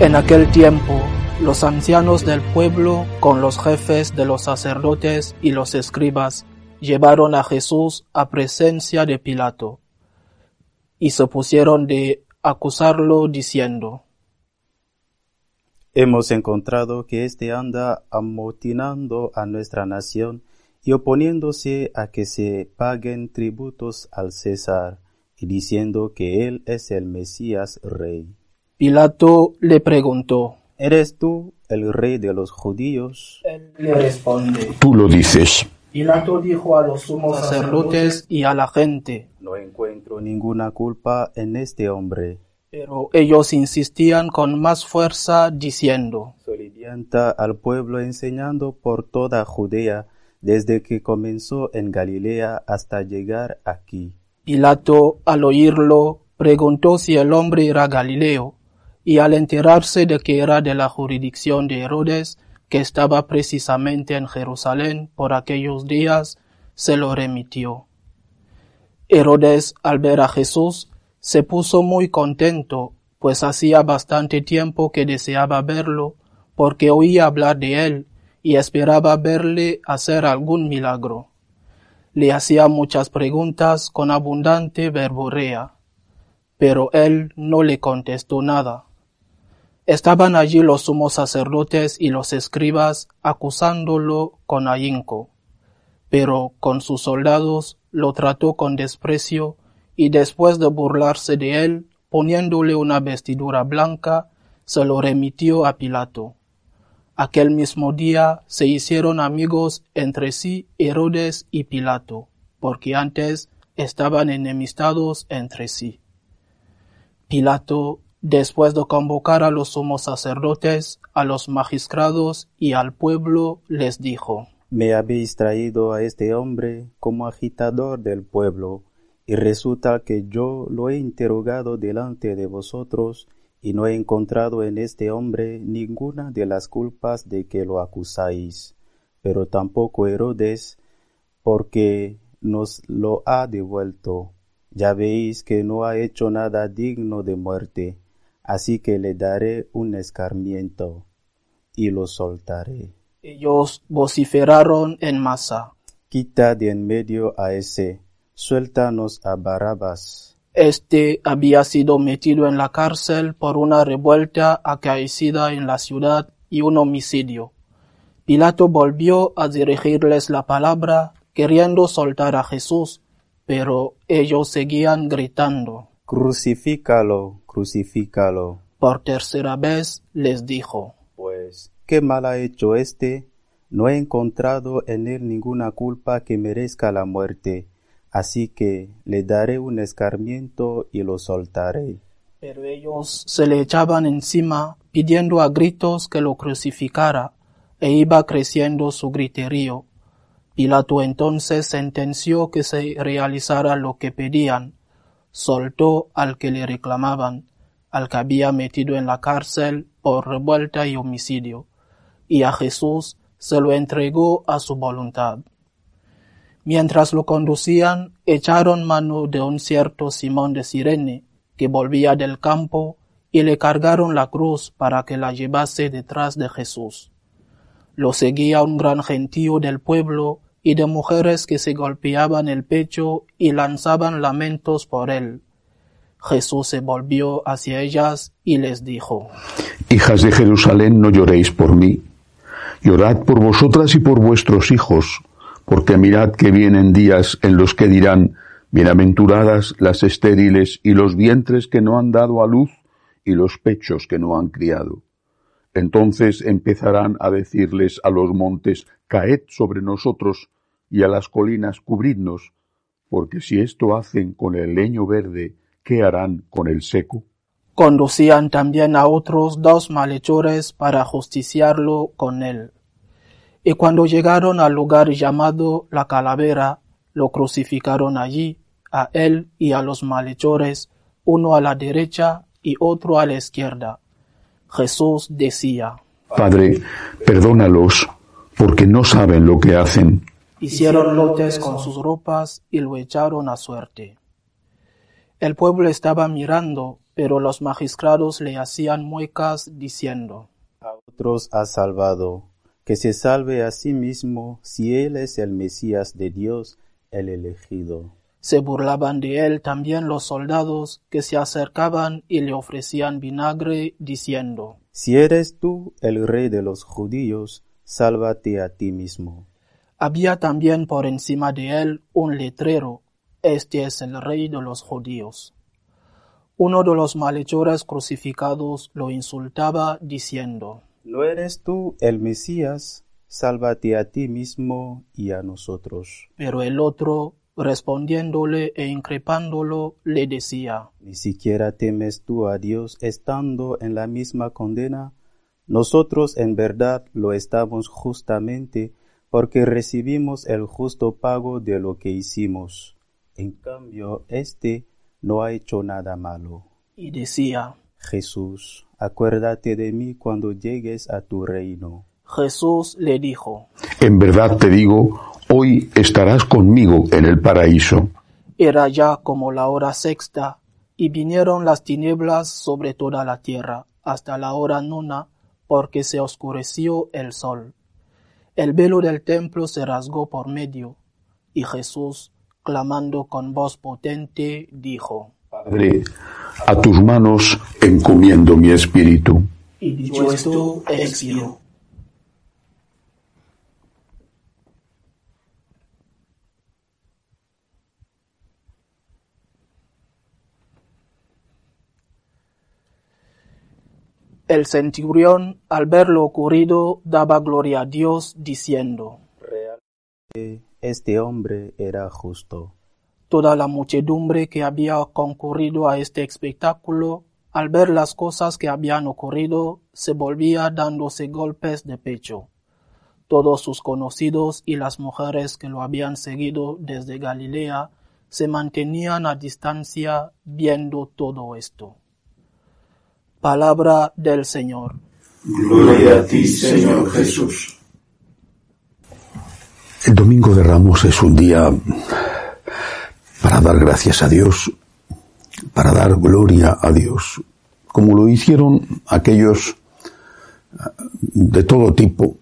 En aquel tiempo, los ancianos del pueblo, con los jefes de los sacerdotes y los escribas, llevaron a Jesús a presencia de Pilato, y se pusieron de acusarlo diciendo, Hemos encontrado que éste anda amotinando a nuestra nación y oponiéndose a que se paguen tributos al César, y diciendo que él es el Mesías rey. Pilato le preguntó, ¿Eres tú el rey de los judíos? Él le responde, Tú lo dices. Pilato dijo a los sumos sacerdotes y a la gente, No encuentro ninguna culpa en este hombre. pero ellos insistían con más fuerza diciendo, Solivianta al pueblo enseñando por toda Judea, desde que comenzó en Galilea hasta llegar aquí. Pilato, al oírlo, preguntó si el hombre era Galileo, y al enterarse de que era de la jurisdicción de Herodes, que estaba precisamente en Jerusalén por aquellos días, se lo remitió. Herodes, al ver a Jesús, se puso muy contento, pues hacía bastante tiempo que deseaba verlo, porque oía hablar de él y esperaba verle hacer algún milagro. Le hacía muchas preguntas con abundante verborrea, pero él no le contestó nada. Estaban allí los sumos sacerdotes y los escribas acusándolo con ahínco, pero con sus soldados lo trató con desprecio y después de burlarse de él, poniéndole una vestidura blanca, se lo remitió a Pilato. Aquel mismo día se hicieron amigos entre sí Herodes y Pilato, porque antes estaban enemistados entre sí. Pilato, después de convocar a los sumos sacerdotes, a los magistrados y al pueblo, les dijo, Me habéis traído a este hombre como agitador del pueblo, y resulta que yo lo he interrogado delante de vosotros, y no he encontrado en este hombre ninguna de las culpas de que lo acusáis, pero tampoco Herodes, porque nos lo ha devuelto. Ya veis que no ha hecho nada digno de muerte, así que le daré un escarmiento, y lo soltaré. Ellos vociferaron en masa. Quita de en medio a ese, suéltanos a Barabas. Este había sido metido en la cárcel por una revuelta acaecida en la ciudad y un homicidio. Pilato volvió a dirigirles la palabra, queriendo soltar a Jesús, pero ellos seguían gritando. Crucifícalo, crucifícalo. Por tercera vez les dijo, Pues, ¿qué mal ha hecho éste? No he encontrado en él ninguna culpa que merezca la muerte, así que le daré un escarmiento y lo soltaré. Pero ellos se le echaban encima, pidiendo a gritos que lo crucificara, e iba creciendo su griterío. Pilato entonces sentenció que se realizara lo que pedían, soltó al que le reclamaban, al que había metido en la cárcel por revuelta y homicidio, y a Jesús se lo entregó a su voluntad. Mientras lo conducían, echaron mano de un cierto Simón de Sirene, que volvía del campo, y le cargaron la cruz para que la llevase detrás de Jesús. Lo seguía un gran gentío del pueblo y de mujeres que se golpeaban el pecho y lanzaban lamentos por él. Jesús se volvió hacia ellas y les dijo, Hijas de Jerusalén, no lloréis por mí, llorad por vosotras y por vuestros hijos, porque mirad que vienen días en los que dirán, bienaventuradas las estériles y los vientres que no han dado a luz y los pechos que no han criado. Entonces empezarán a decirles a los montes, caed sobre nosotros, y a las colinas, cubridnos, porque si esto hacen con el leño verde, ¿qué harán con el seco? Conducían también a otros dos malhechores para justiciarlo con él. Y cuando llegaron al lugar llamado la calavera, lo crucificaron allí, a él y a los malhechores, uno a la derecha y otro a la izquierda. Jesús decía, Padre, perdónalos, porque no saben lo que hacen. Hicieron lotes con sus ropas y lo echaron a suerte. El pueblo estaba mirando, Pero los magistrados le hacían muecas diciendo, A otros ha salvado, que se salve a sí mismo si él es el Mesías de Dios, el elegido. Se burlaban de él también los soldados que se acercaban y le ofrecían vinagre, diciendo, Si eres tú el rey de los judíos, sálvate a ti mismo. Había también por encima de él un letrero, Este es el rey de los judíos. Uno de los malhechores crucificados lo insultaba, diciendo, ¿No eres tú el Mesías? Sálvate a ti mismo y a nosotros. Pero el otro, respondiéndole e increpándolo, le decía, ¿Ni siquiera temes tú a Dios estando en la misma condena? Nosotros en verdad lo estamos justamente porque recibimos el justo pago de lo que hicimos. En cambio, éste no ha hecho nada malo. y decía, Jesús, acuérdate de mí cuando llegues a tu reino. Jesús le dijo, En verdad te digo, hoy estarás conmigo en el paraíso. Era ya como la hora sexta, y vinieron las tinieblas sobre toda la tierra, hasta la hora nona, porque se oscureció el sol. El velo del templo se rasgó por medio, y Jesús, clamando con voz potente, dijo, Padre, a tus manos encomiendo mi espíritu. y dicho esto, expiró. El centurión, al ver lo ocurrido, daba gloria a Dios, diciendo, Realmente este hombre era justo. Toda la muchedumbre que había concurrido a este espectáculo, al ver las cosas que habían ocurrido, se volvía dándose golpes de pecho. Todos sus conocidos y las mujeres que lo habían seguido desde Galilea se mantenían a distancia viendo todo esto. Palabra del Señor. Gloria a ti, Señor Jesús. El Domingo de Ramos es un día para dar gracias a Dios, para dar gloria a Dios, como lo hicieron aquellos de todo tipo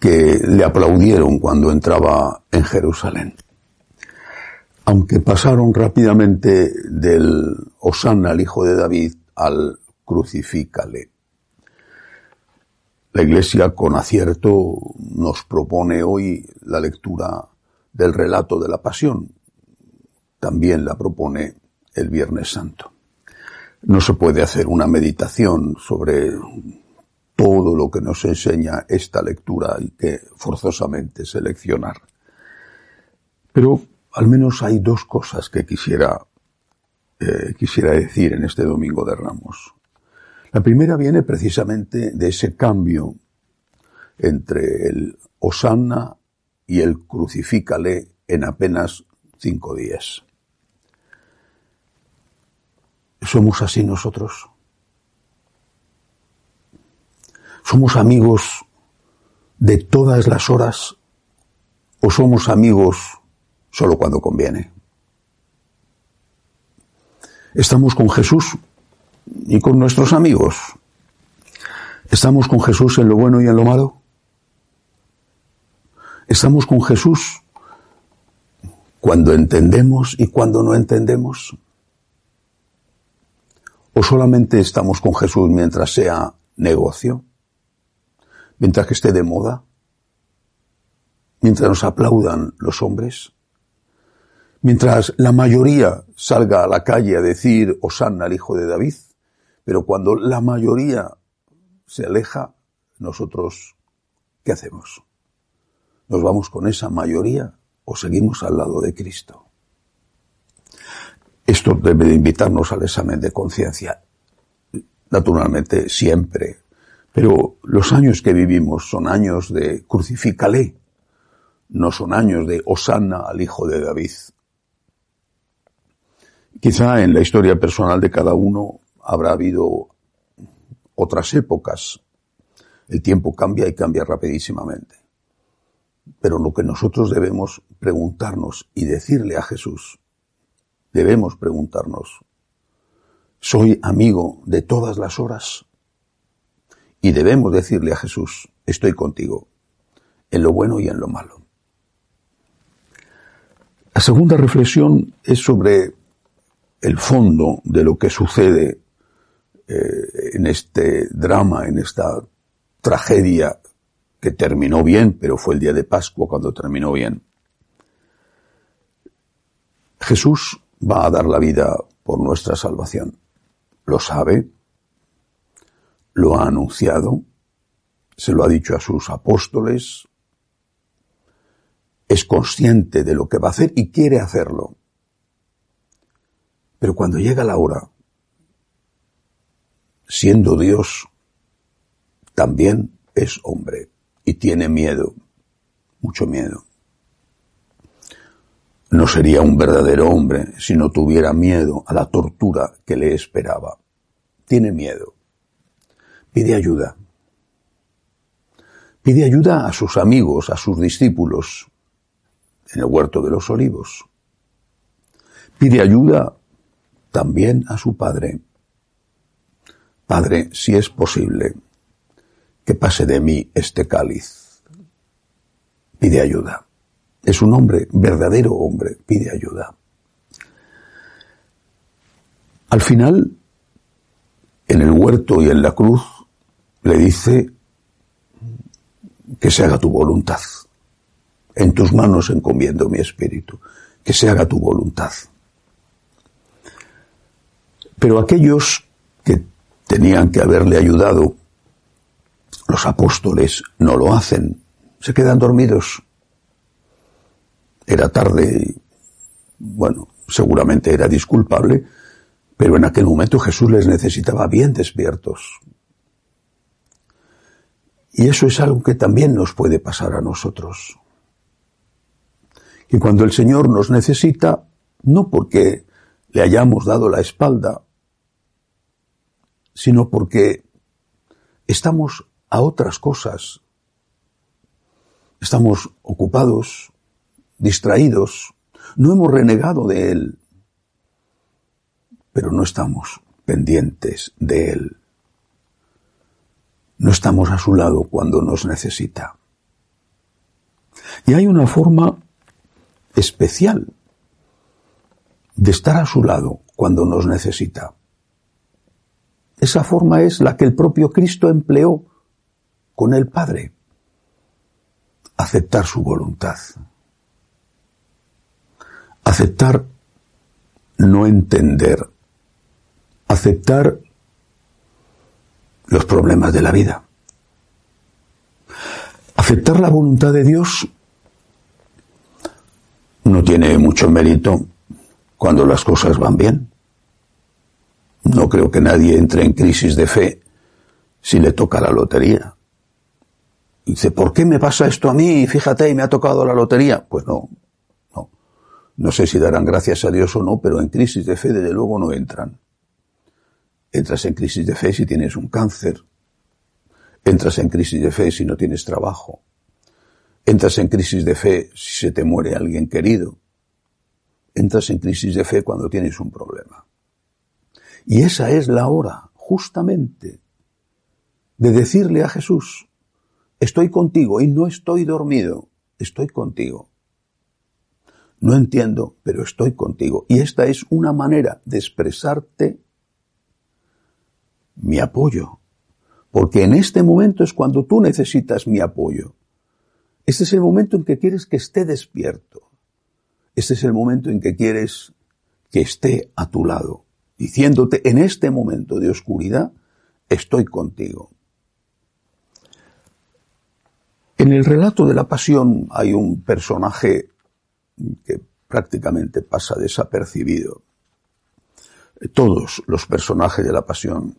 que le aplaudieron cuando entraba en Jerusalén. Aunque pasaron rápidamente del Osana al Hijo de David al crucifícale. La Iglesia con acierto nos propone hoy la lectura del relato de la Pasión. También la propone el Viernes Santo. No se puede hacer una meditación sobre todo lo que nos enseña esta lectura y que forzosamente seleccionar. Pero al menos hay dos cosas que quisiera, eh, quisiera decir en este Domingo de Ramos. La primera viene precisamente de ese cambio entre el Osanna y el Crucifícale en apenas cinco días. ¿Somos así nosotros? ¿Somos amigos de todas las horas o somos amigos solo cuando conviene? ¿Estamos con Jesús y con nuestros amigos? ¿Estamos con Jesús en lo bueno y en lo malo? ¿Estamos con Jesús cuando entendemos y cuando no entendemos? ¿O solamente estamos con Jesús mientras sea negocio? ¿Mientras que esté de moda? ¿Mientras nos aplaudan los hombres? Mientras la mayoría salga a la calle a decir Osanna al hijo de David, pero cuando la mayoría se aleja, nosotros, ¿qué hacemos? ¿Nos vamos con esa mayoría o seguimos al lado de Cristo? Esto debe de invitarnos al examen de conciencia. Naturalmente, siempre. Pero los años que vivimos son años de crucifícale, no son años de Osanna al hijo de David. Quizá en la historia personal de cada uno habrá habido otras épocas. El tiempo cambia y cambia rapidísimamente. Pero lo que nosotros debemos preguntarnos y decirle a Jesús, debemos preguntarnos soy amigo de todas las horas. Y debemos decirle a Jesús, estoy contigo, en lo bueno y en lo malo. La segunda reflexión es sobre el fondo de lo que sucede eh, en este drama, en esta tragedia que terminó bien, pero fue el día de Pascua cuando terminó bien. Jesús va a dar la vida por nuestra salvación. Lo sabe, lo ha anunciado, se lo ha dicho a sus apóstoles, es consciente de lo que va a hacer y quiere hacerlo. Pero cuando llega la hora, siendo Dios, también es hombre y tiene miedo, mucho miedo. No sería un verdadero hombre si no tuviera miedo a la tortura que le esperaba. Tiene miedo. Pide ayuda. Pide ayuda a sus amigos, a sus discípulos en el huerto de los olivos. Pide ayuda también a su padre. Padre, si es posible, que pase de mí este cáliz. Pide ayuda. Es un hombre, verdadero hombre, pide ayuda. Al final, en el huerto y en la cruz, le dice que se haga tu voluntad. En tus manos encomiendo mi espíritu, que se haga tu voluntad. Pero aquellos que tenían que haberle ayudado, los apóstoles no lo hacen, se quedan dormidos. Era tarde bueno, seguramente era disculpable, pero en aquel momento Jesús les necesitaba bien despiertos. Y eso es algo que también nos puede pasar a nosotros. Y cuando el Señor nos necesita, no porque le hayamos dado la espalda, sino porque estamos a otras cosas. Estamos ocupados, distraídos, no hemos renegado de Él, pero no estamos pendientes de Él. No estamos a su lado cuando nos necesita. Y hay una forma especial de estar a su lado cuando nos necesita. Esa forma es la que el propio Cristo empleó con el Padre. Aceptar su voluntad. Aceptar no entender. Aceptar los problemas de la vida. Aceptar la voluntad de Dios no tiene mucho mérito cuando las cosas van bien. No creo que nadie entre en crisis de fe si le toca la lotería. dice, ¿por qué me pasa esto a mí? Fíjate, y me ha tocado la lotería. Pues no, no. No sé si darán gracias a Dios o no, pero en crisis de fe desde luego no entran. Entras en crisis de fe si tienes un cáncer. Entras en crisis de fe si no tienes trabajo. Entras en crisis de fe si se te muere alguien querido. Entras en crisis de fe cuando tienes un problema. Y esa es la hora, justamente, de decirle a Jesús, estoy contigo y no estoy dormido, estoy contigo. No entiendo, pero estoy contigo. Y esta es una manera de expresarte mi apoyo. Porque en este momento es cuando tú necesitas mi apoyo. Este es el momento en que quieres que esté despierto. Este es el momento en que quieres que esté a tu lado, diciéndote en este momento de oscuridad, estoy contigo. En el relato de la pasión hay un personaje que prácticamente pasa desapercibido. Todos los personajes de la pasión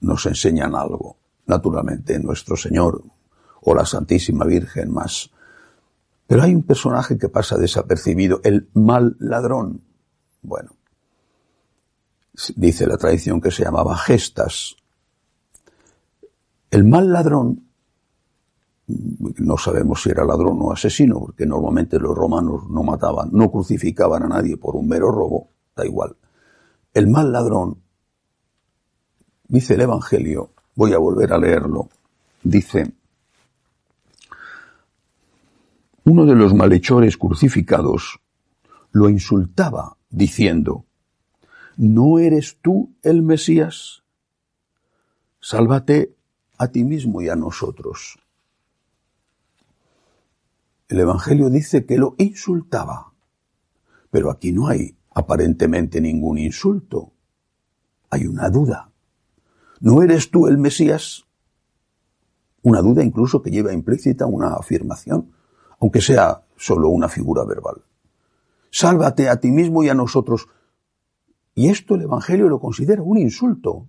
nos enseñan algo. Naturalmente, nuestro Señor o la Santísima Virgen más. Pero hay un personaje que pasa desapercibido, el mal ladrón. Bueno, dice la tradición que se llamaba Gestas. El mal ladrón, no sabemos si era ladrón o asesino, porque normalmente los romanos no mataban, no crucificaban a nadie por un mero robo, da igual. el mal ladrón, dice el Evangelio, voy a volver a leerlo, dice, uno de los malhechores crucificados lo insultaba diciendo, ¿no eres tú el Mesías? Sálvate a ti mismo y a nosotros. El Evangelio dice que lo insultaba, pero aquí no hay aparentemente ningún insulto. Hay una duda. ¿No eres tú el Mesías? Una duda incluso que lleva implícita una afirmación, aunque sea solo una figura verbal. Sálvate a ti mismo y a nosotros. Y esto el Evangelio lo considera un insulto.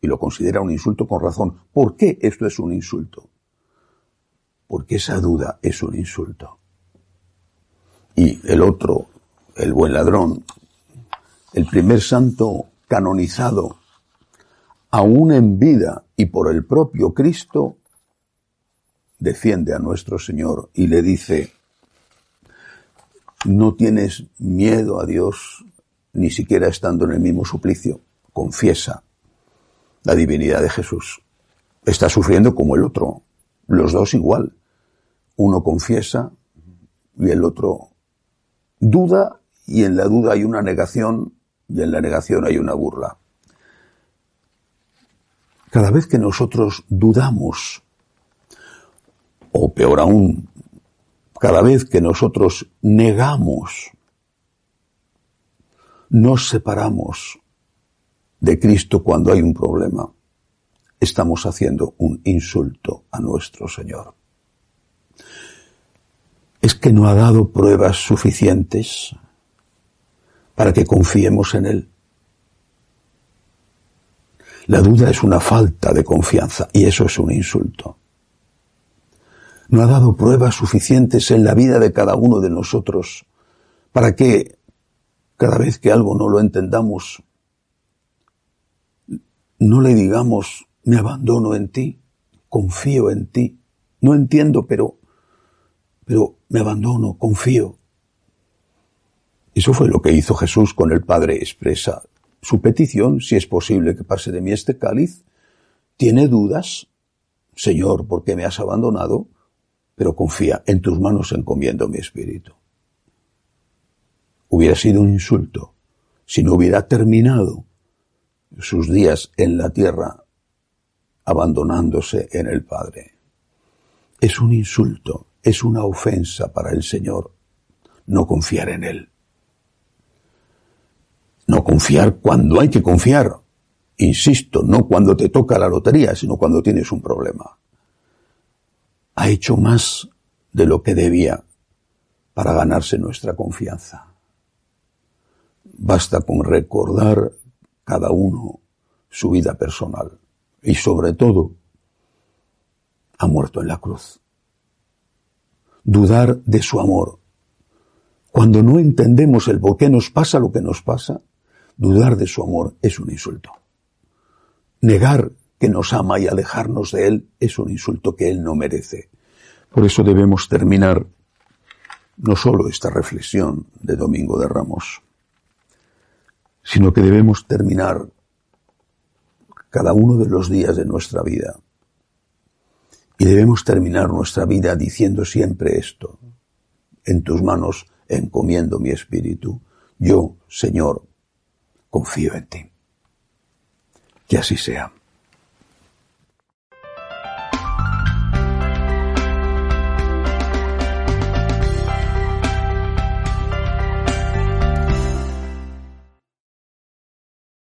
Y lo considera un insulto con razón. ¿Por qué esto es un insulto? Porque esa duda es un insulto. Y el otro, el buen ladrón, el primer santo canonizado, aún en vida y por el propio Cristo, defiende a nuestro Señor y le dice, no tienes miedo a Dios ni siquiera estando en el mismo suplicio, confiesa la divinidad de Jesús. Está sufriendo como el otro, los dos igual. Uno confiesa y el otro duda y en la duda hay una negación y en la negación hay una burla. Cada vez que nosotros dudamos, o peor aún, cada vez que nosotros negamos, nos separamos de Cristo cuando hay un problema, estamos haciendo un insulto a nuestro Señor. Es que no ha dado pruebas suficientes para que confiemos en Él. La duda es una falta de confianza y eso es un insulto. No ha dado pruebas suficientes en la vida de cada uno de nosotros para que cada vez que algo no lo entendamos no le digamos, me abandono en ti, confío en ti, no entiendo, pero, pero me abandono, confío. Eso fue lo que hizo Jesús con el Padre, expresa su petición, si es posible que pase de mí este cáliz. Tiene dudas, Señor, ¿por qué me has abandonado? Pero confía, en tus manos encomiendo mi espíritu. Hubiera sido un insulto si no hubiera terminado sus días en la tierra abandonándose en el Padre. Es un insulto, es una ofensa para el Señor no confiar en Él. No confiar cuando hay que confiar. Insisto, no cuando te toca la lotería, sino cuando tienes un problema. Ha hecho más de lo que debía para ganarse nuestra confianza. Basta con recordar cada uno su vida personal y sobre todo ha muerto en la cruz. Dudar de su amor. Cuando no entendemos el por qué nos pasa lo que nos pasa, dudar de su amor es un insulto. Negar que nos ama y alejarnos de él es un insulto que él no merece. Por eso debemos terminar no solo esta reflexión de Domingo de Ramos, sino que debemos terminar cada uno de los días de nuestra vida. Y debemos terminar nuestra vida diciendo siempre esto. En tus manos encomiendo mi espíritu. Yo, Señor, confío en ti. Que así sea.